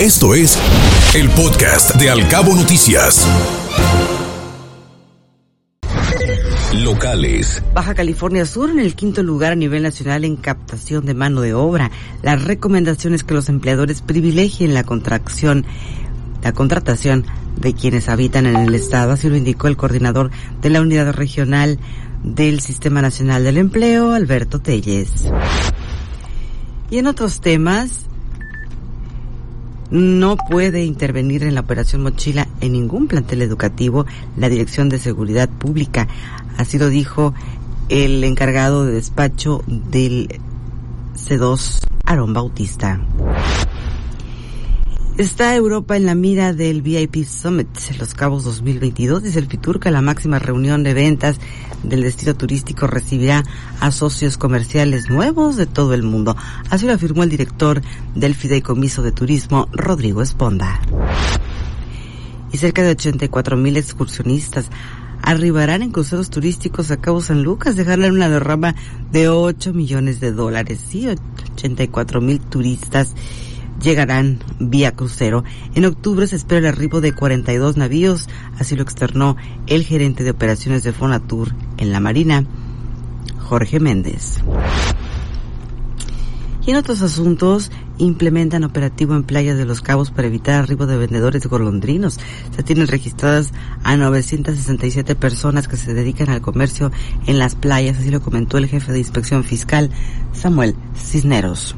Esto es el podcast de Alcabo Noticias. Locales. Baja California Sur en el quinto lugar a nivel nacional en captación de mano de obra. Las recomendaciones que los empleadores privilegien la contracción, la contratación de quienes habitan en el estado, así lo indicó el coordinador de la unidad regional del Sistema Nacional del Empleo, Alberto Telles. Y en otros temas, no puede intervenir en la operación Mochila en ningún plantel educativo la Dirección de Seguridad Pública. Así lo dijo el encargado de despacho del C2, Aaron Bautista. Está Europa en la mira del VIP Summit Los Cabos 2022. Dice el Fiturca, la máxima reunión de ventas del destino turístico recibirá a socios comerciales nuevos de todo el mundo. Así lo afirmó el director del Fideicomiso de Turismo, Rodrigo Esponda. Y cerca de 84 mil excursionistas arribarán en cruceros turísticos a Cabo San Lucas, dejarán una derrama de 8 millones de dólares. Sí, 84 mil turistas llegarán vía crucero. En octubre se espera el arribo de 42 navíos, así lo externó el gerente de operaciones de Fonatur en la Marina, Jorge Méndez. Y en otros asuntos, implementan operativo en playas de Los Cabos para evitar arribo de vendedores golondrinos. Se tienen registradas a 967 personas que se dedican al comercio en las playas, así lo comentó el jefe de inspección fiscal, Samuel Cisneros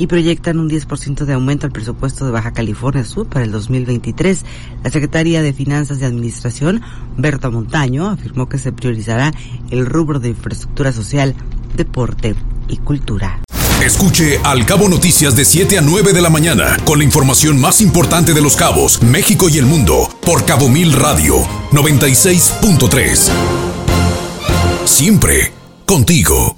y proyectan un 10% de aumento al presupuesto de Baja California Sur para el 2023. La secretaria de Finanzas y Administración, Berta Montaño, afirmó que se priorizará el rubro de infraestructura social, deporte y cultura. Escuche Al Cabo Noticias de 7 a 9 de la mañana con la información más importante de los cabos, México y el mundo por Cabo Mil Radio 96.3. Siempre contigo.